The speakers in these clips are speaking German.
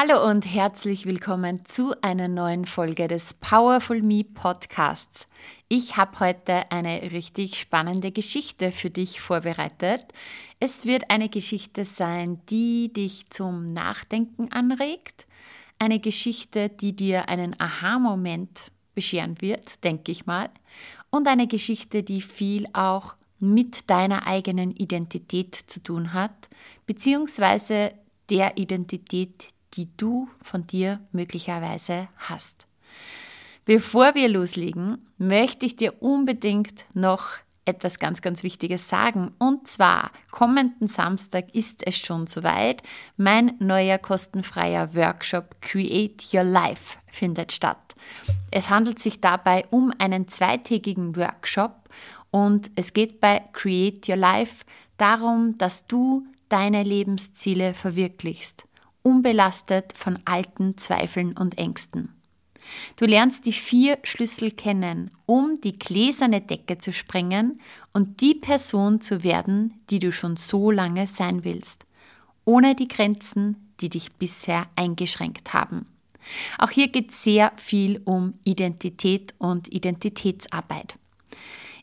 Hallo und herzlich willkommen zu einer neuen Folge des Powerful Me Podcasts. Ich habe heute eine richtig spannende Geschichte für dich vorbereitet. Es wird eine Geschichte sein, die dich zum Nachdenken anregt. Eine Geschichte, die dir einen Aha-Moment bescheren wird, denke ich mal. Und eine Geschichte, die viel auch mit deiner eigenen Identität zu tun hat, beziehungsweise der Identität, die du von dir möglicherweise hast. Bevor wir loslegen, möchte ich dir unbedingt noch etwas ganz, ganz Wichtiges sagen. Und zwar, kommenden Samstag ist es schon soweit. Mein neuer kostenfreier Workshop Create Your Life findet statt. Es handelt sich dabei um einen zweitägigen Workshop und es geht bei Create Your Life darum, dass du deine Lebensziele verwirklichst unbelastet von alten Zweifeln und Ängsten. Du lernst die vier Schlüssel kennen, um die gläserne Decke zu sprengen und die Person zu werden, die du schon so lange sein willst, ohne die Grenzen, die dich bisher eingeschränkt haben. Auch hier geht sehr viel um Identität und Identitätsarbeit.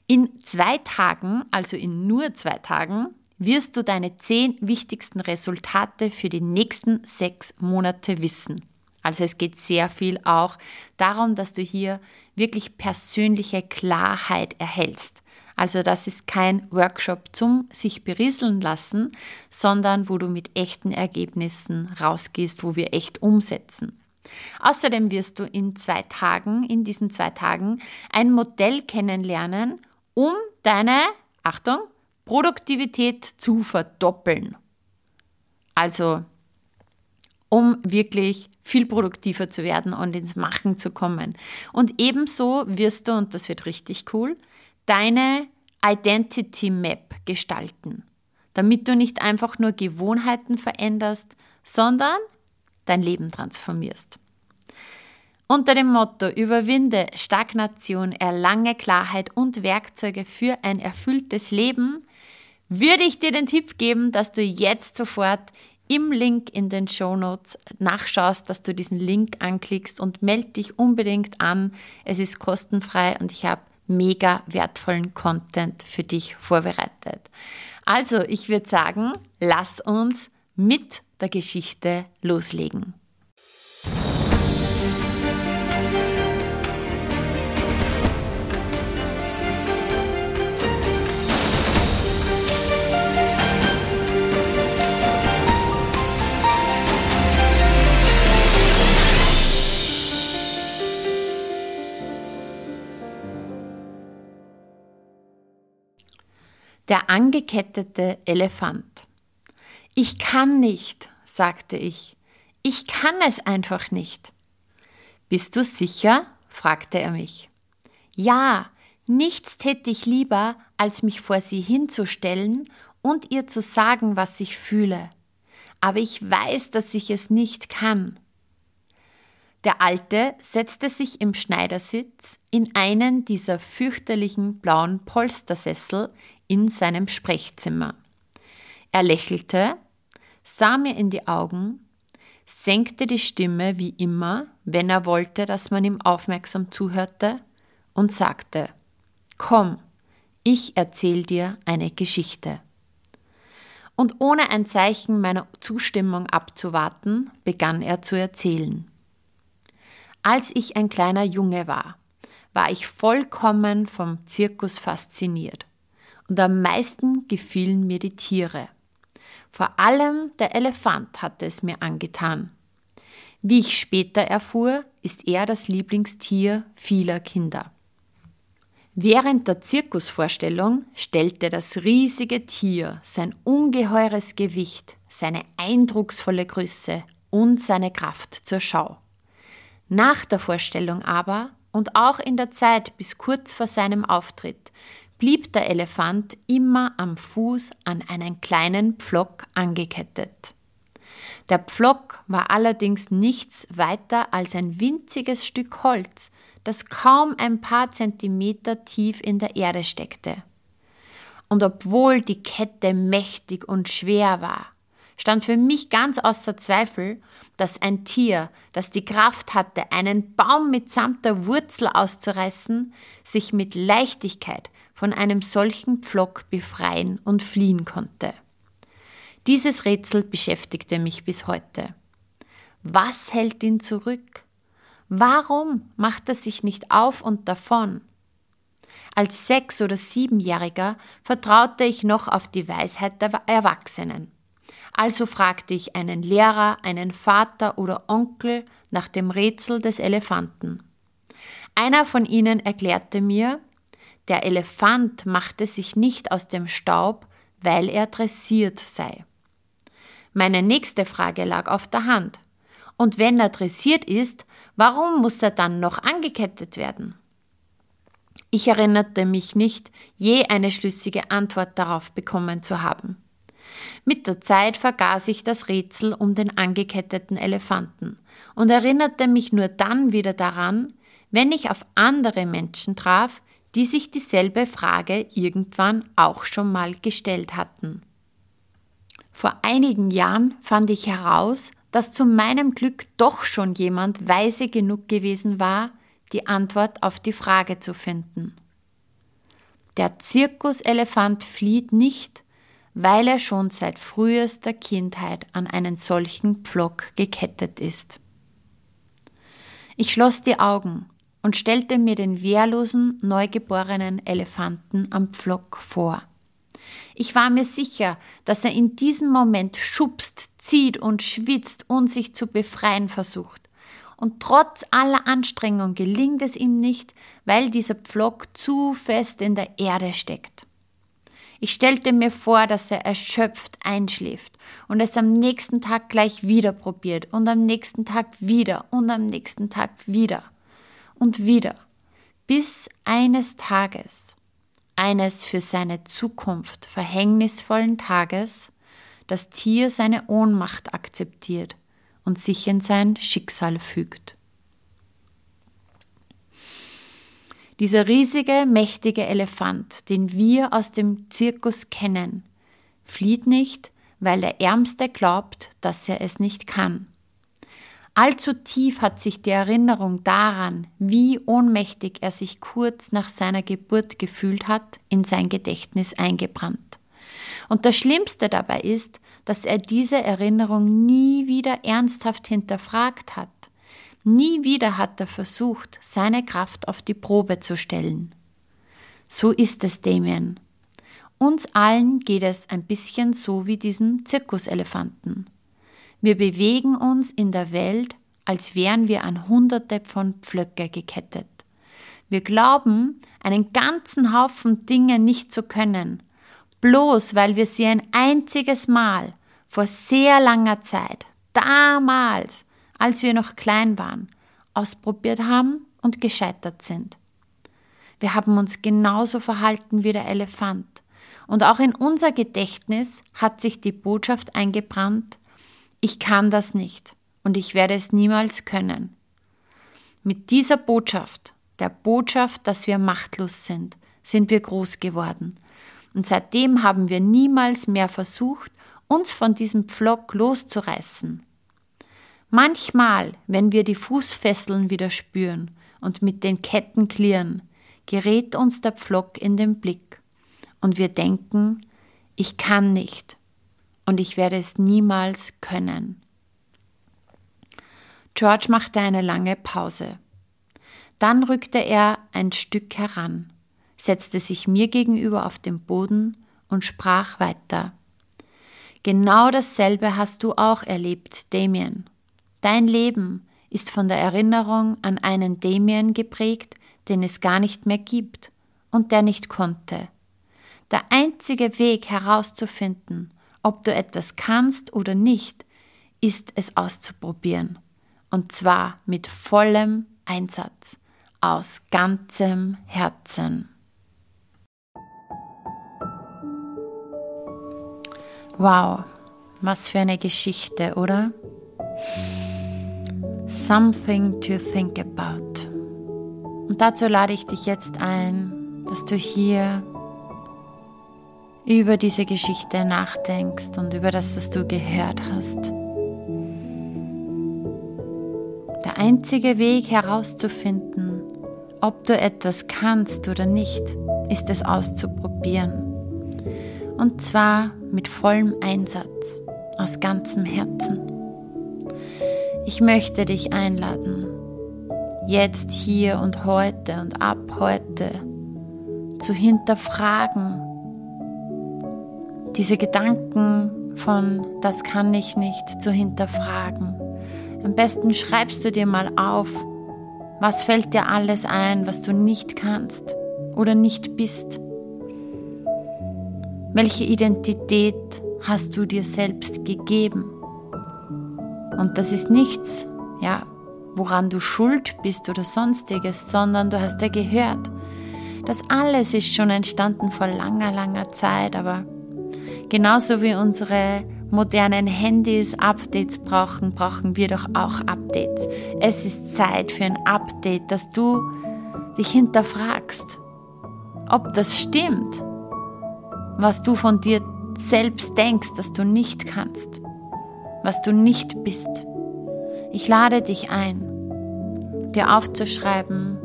In zwei Tagen, also in nur zwei Tagen, wirst du deine zehn wichtigsten Resultate für die nächsten sechs Monate wissen. Also es geht sehr viel auch darum, dass du hier wirklich persönliche Klarheit erhältst. Also das ist kein Workshop zum sich berieseln lassen, sondern wo du mit echten Ergebnissen rausgehst, wo wir echt umsetzen. Außerdem wirst du in zwei Tagen, in diesen zwei Tagen, ein Modell kennenlernen, um deine, Achtung, Produktivität zu verdoppeln. Also, um wirklich viel produktiver zu werden und ins Machen zu kommen. Und ebenso wirst du, und das wird richtig cool, deine Identity Map gestalten, damit du nicht einfach nur Gewohnheiten veränderst, sondern dein Leben transformierst. Unter dem Motto Überwinde Stagnation, erlange Klarheit und Werkzeuge für ein erfülltes Leben würde ich dir den Tipp geben, dass du jetzt sofort im Link in den Show Notes nachschaust, dass du diesen Link anklickst und melde dich unbedingt an. Es ist kostenfrei und ich habe mega wertvollen Content für dich vorbereitet. Also, ich würde sagen, lass uns mit der Geschichte loslegen. Der angekettete Elefant. Ich kann nicht, sagte ich. Ich kann es einfach nicht. Bist du sicher? fragte er mich. Ja, nichts täte ich lieber, als mich vor sie hinzustellen und ihr zu sagen, was ich fühle. Aber ich weiß, dass ich es nicht kann. Der Alte setzte sich im Schneidersitz in einen dieser fürchterlichen blauen Polstersessel in seinem Sprechzimmer. Er lächelte, sah mir in die Augen, senkte die Stimme wie immer, wenn er wollte, dass man ihm aufmerksam zuhörte, und sagte Komm, ich erzähl dir eine Geschichte. Und ohne ein Zeichen meiner Zustimmung abzuwarten, begann er zu erzählen. Als ich ein kleiner Junge war, war ich vollkommen vom Zirkus fasziniert. Und am meisten gefielen mir die Tiere. Vor allem der Elefant hatte es mir angetan. Wie ich später erfuhr, ist er das Lieblingstier vieler Kinder. Während der Zirkusvorstellung stellte das riesige Tier sein ungeheures Gewicht, seine eindrucksvolle Größe und seine Kraft zur Schau. Nach der Vorstellung aber und auch in der Zeit bis kurz vor seinem Auftritt blieb der Elefant immer am Fuß an einen kleinen Pflock angekettet. Der Pflock war allerdings nichts weiter als ein winziges Stück Holz, das kaum ein paar Zentimeter tief in der Erde steckte. Und obwohl die Kette mächtig und schwer war, stand für mich ganz außer Zweifel, dass ein Tier, das die Kraft hatte, einen Baum mitsamt der Wurzel auszureißen, sich mit Leichtigkeit von einem solchen Pflock befreien und fliehen konnte. Dieses Rätsel beschäftigte mich bis heute. Was hält ihn zurück? Warum macht er sich nicht auf und davon? Als Sechs- oder Siebenjähriger vertraute ich noch auf die Weisheit der Erwachsenen. Also fragte ich einen Lehrer, einen Vater oder Onkel nach dem Rätsel des Elefanten. Einer von ihnen erklärte mir, der Elefant machte sich nicht aus dem Staub, weil er dressiert sei. Meine nächste Frage lag auf der Hand. Und wenn er dressiert ist, warum muss er dann noch angekettet werden? Ich erinnerte mich nicht, je eine schlüssige Antwort darauf bekommen zu haben. Mit der Zeit vergaß ich das Rätsel um den angeketteten Elefanten und erinnerte mich nur dann wieder daran, wenn ich auf andere Menschen traf, die sich dieselbe Frage irgendwann auch schon mal gestellt hatten. Vor einigen Jahren fand ich heraus, dass zu meinem Glück doch schon jemand weise genug gewesen war, die Antwort auf die Frage zu finden. Der Zirkuselefant flieht nicht, weil er schon seit frühester Kindheit an einen solchen Pflock gekettet ist. Ich schloss die Augen und stellte mir den wehrlosen, neugeborenen Elefanten am Pflock vor. Ich war mir sicher, dass er in diesem Moment schubst, zieht und schwitzt und sich zu befreien versucht. Und trotz aller Anstrengung gelingt es ihm nicht, weil dieser Pflock zu fest in der Erde steckt. Ich stellte mir vor, dass er erschöpft einschläft und es am nächsten Tag gleich wieder probiert und am nächsten Tag wieder und am nächsten Tag wieder und wieder, bis eines Tages, eines für seine Zukunft verhängnisvollen Tages, das Tier seine Ohnmacht akzeptiert und sich in sein Schicksal fügt. Dieser riesige, mächtige Elefant, den wir aus dem Zirkus kennen, flieht nicht, weil der Ärmste glaubt, dass er es nicht kann. Allzu tief hat sich die Erinnerung daran, wie ohnmächtig er sich kurz nach seiner Geburt gefühlt hat, in sein Gedächtnis eingebrannt. Und das Schlimmste dabei ist, dass er diese Erinnerung nie wieder ernsthaft hinterfragt hat. Nie wieder hat er versucht, seine Kraft auf die Probe zu stellen. So ist es, Damien. Uns allen geht es ein bisschen so wie diesem Zirkuselefanten. Wir bewegen uns in der Welt, als wären wir an Hunderte von Pflöcke gekettet. Wir glauben, einen ganzen Haufen Dinge nicht zu können, bloß weil wir sie ein einziges Mal vor sehr langer Zeit, damals, als wir noch klein waren, ausprobiert haben und gescheitert sind. Wir haben uns genauso verhalten wie der Elefant. Und auch in unser Gedächtnis hat sich die Botschaft eingebrannt, ich kann das nicht und ich werde es niemals können. Mit dieser Botschaft, der Botschaft, dass wir machtlos sind, sind wir groß geworden. Und seitdem haben wir niemals mehr versucht, uns von diesem Pflock loszureißen. Manchmal, wenn wir die Fußfesseln wieder spüren und mit den Ketten klirren, gerät uns der Pflock in den Blick und wir denken, ich kann nicht und ich werde es niemals können. George machte eine lange Pause. Dann rückte er ein Stück heran, setzte sich mir gegenüber auf den Boden und sprach weiter. Genau dasselbe hast du auch erlebt, Damien. Dein Leben ist von der Erinnerung an einen Damien geprägt, den es gar nicht mehr gibt und der nicht konnte. Der einzige Weg herauszufinden, ob du etwas kannst oder nicht, ist es auszuprobieren. Und zwar mit vollem Einsatz, aus ganzem Herzen. Wow, was für eine Geschichte, oder? Something to think about. Und dazu lade ich dich jetzt ein, dass du hier über diese Geschichte nachdenkst und über das, was du gehört hast. Der einzige Weg herauszufinden, ob du etwas kannst oder nicht, ist es auszuprobieren. Und zwar mit vollem Einsatz, aus ganzem Herzen. Ich möchte dich einladen, jetzt, hier und heute und ab heute zu hinterfragen, diese Gedanken von das kann ich nicht zu hinterfragen. Am besten schreibst du dir mal auf, was fällt dir alles ein, was du nicht kannst oder nicht bist. Welche Identität hast du dir selbst gegeben? Und das ist nichts, ja, woran du schuld bist oder sonstiges, sondern du hast ja gehört, das alles ist schon entstanden vor langer, langer Zeit, aber Genauso wie unsere modernen Handys Updates brauchen, brauchen wir doch auch Updates. Es ist Zeit für ein Update, dass du dich hinterfragst, ob das stimmt, was du von dir selbst denkst, dass du nicht kannst, was du nicht bist. Ich lade dich ein, dir aufzuschreiben,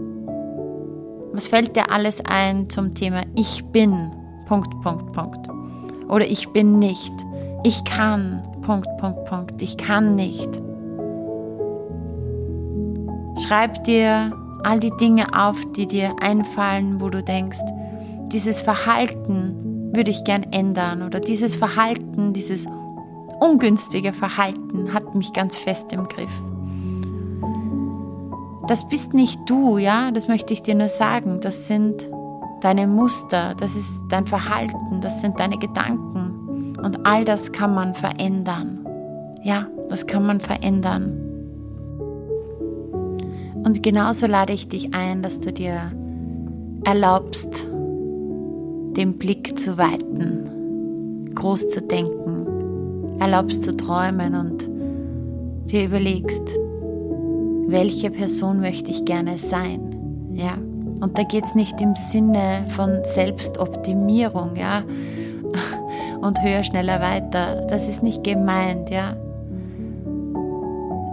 was fällt dir alles ein zum Thema Ich bin. Punkt, Punkt, Punkt oder ich bin nicht. Ich kann. Punkt, Punkt, Punkt. Ich kann nicht. Schreib dir all die Dinge auf, die dir einfallen, wo du denkst, dieses Verhalten würde ich gern ändern oder dieses Verhalten, dieses ungünstige Verhalten hat mich ganz fest im Griff. Das bist nicht du, ja, das möchte ich dir nur sagen. Das sind deine Muster, das ist dein Verhalten, das sind deine Gedanken. Und all das kann man verändern. Ja, das kann man verändern. Und genauso lade ich dich ein, dass du dir erlaubst, den Blick zu weiten, groß zu denken, erlaubst zu träumen und dir überlegst, welche Person möchte ich gerne sein? Ja, und da geht es nicht im Sinne von Selbstoptimierung, ja, und höher, schneller, weiter. Das ist nicht gemeint, ja.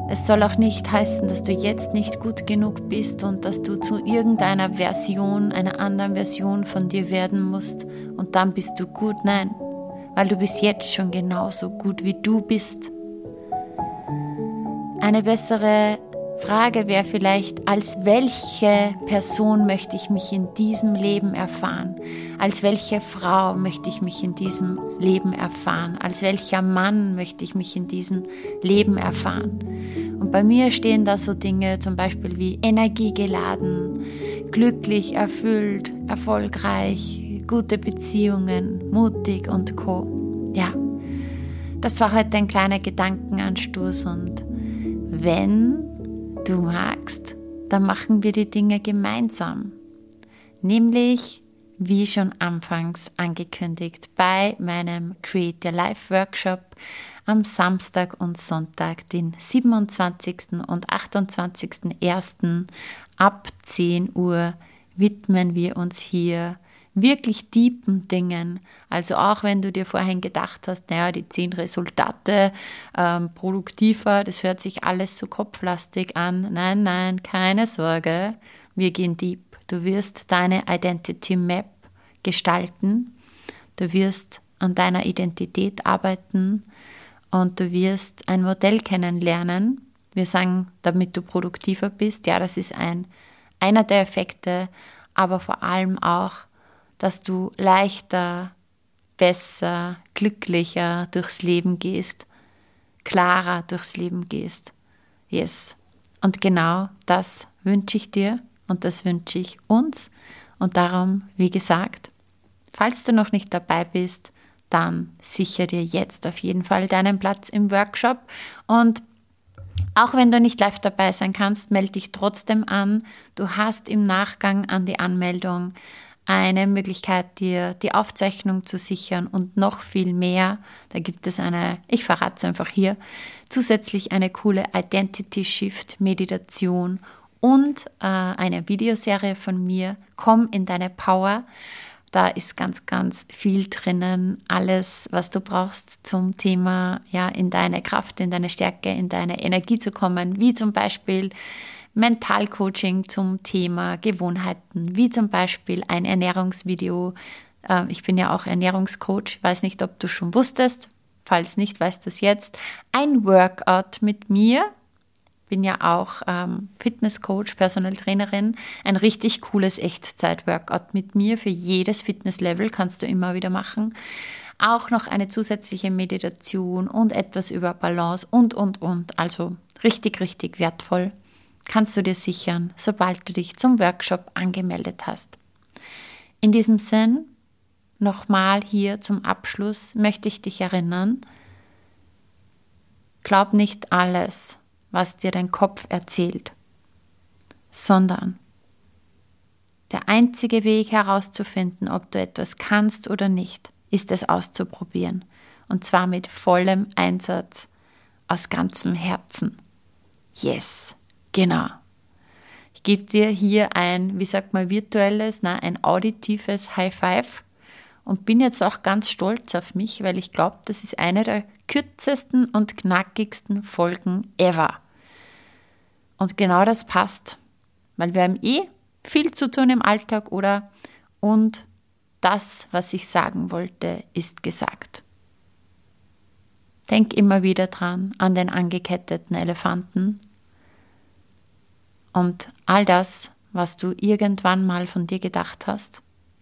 Es soll auch nicht heißen, dass du jetzt nicht gut genug bist und dass du zu irgendeiner Version, einer anderen Version von dir werden musst und dann bist du gut. Nein, weil du bist jetzt schon genauso gut, wie du bist. Eine bessere Frage wäre vielleicht, als welche Person möchte ich mich in diesem Leben erfahren? Als welche Frau möchte ich mich in diesem Leben erfahren? Als welcher Mann möchte ich mich in diesem Leben erfahren? Und bei mir stehen da so Dinge zum Beispiel wie energiegeladen, glücklich, erfüllt, erfolgreich, gute Beziehungen, mutig und co. Ja, das war heute ein kleiner Gedankenanstoß und wenn du magst, dann machen wir die Dinge gemeinsam. Nämlich, wie schon anfangs angekündigt, bei meinem Create Your Life Workshop am Samstag und Sonntag, den 27. und 28.01. ab 10 Uhr widmen wir uns hier wirklich tiefen Dingen. Also auch wenn du dir vorhin gedacht hast, naja, die zehn Resultate ähm, produktiver, das hört sich alles so kopflastig an. Nein, nein, keine Sorge, wir gehen deep. Du wirst deine Identity Map gestalten, du wirst an deiner Identität arbeiten und du wirst ein Modell kennenlernen. Wir sagen, damit du produktiver bist, ja, das ist ein, einer der Effekte, aber vor allem auch, dass du leichter, besser, glücklicher durchs Leben gehst, klarer durchs Leben gehst. Yes. Und genau das wünsche ich dir und das wünsche ich uns. Und darum, wie gesagt, falls du noch nicht dabei bist, dann sicher dir jetzt auf jeden Fall deinen Platz im Workshop. Und auch wenn du nicht live dabei sein kannst, melde dich trotzdem an. Du hast im Nachgang an die Anmeldung eine Möglichkeit, dir die Aufzeichnung zu sichern und noch viel mehr. Da gibt es eine, ich verrate es einfach hier, zusätzlich eine coole Identity Shift Meditation und äh, eine Videoserie von mir, Komm in deine Power. Da ist ganz, ganz viel drinnen. Alles, was du brauchst zum Thema, ja, in deine Kraft, in deine Stärke, in deine Energie zu kommen, wie zum Beispiel Mentalcoaching zum Thema Gewohnheiten, wie zum Beispiel ein Ernährungsvideo. Ähm, ich bin ja auch Ernährungscoach, weiß nicht, ob du schon wusstest. Falls nicht, weißt du es jetzt. Ein Workout mit mir. Bin ja auch ähm, Fitnesscoach, Personal Trainerin. Ein richtig cooles Echtzeit-Workout mit mir. Für jedes Fitnesslevel kannst du immer wieder machen. Auch noch eine zusätzliche Meditation und etwas über Balance und, und, und. Also richtig, richtig wertvoll kannst du dir sichern, sobald du dich zum Workshop angemeldet hast. In diesem Sinn, nochmal hier zum Abschluss möchte ich dich erinnern, glaub nicht alles, was dir dein Kopf erzählt, sondern der einzige Weg herauszufinden, ob du etwas kannst oder nicht, ist es auszuprobieren. Und zwar mit vollem Einsatz, aus ganzem Herzen. Yes! Genau. Ich gebe dir hier ein, wie sagt man, virtuelles, nein, ein auditives High Five und bin jetzt auch ganz stolz auf mich, weil ich glaube, das ist eine der kürzesten und knackigsten Folgen ever. Und genau das passt, weil wir haben eh viel zu tun im Alltag, oder? Und das, was ich sagen wollte, ist gesagt. Denk immer wieder dran an den angeketteten Elefanten und all das, was du irgendwann mal von dir gedacht hast,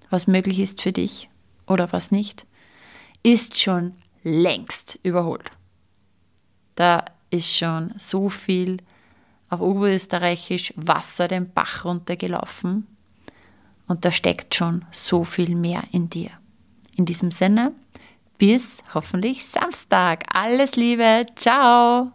was möglich ist für dich oder was nicht, ist schon längst überholt. Da ist schon so viel auf Oberösterreichisch Wasser den Bach runtergelaufen und da steckt schon so viel mehr in dir. In diesem Sinne, bis hoffentlich Samstag. Alles Liebe, ciao!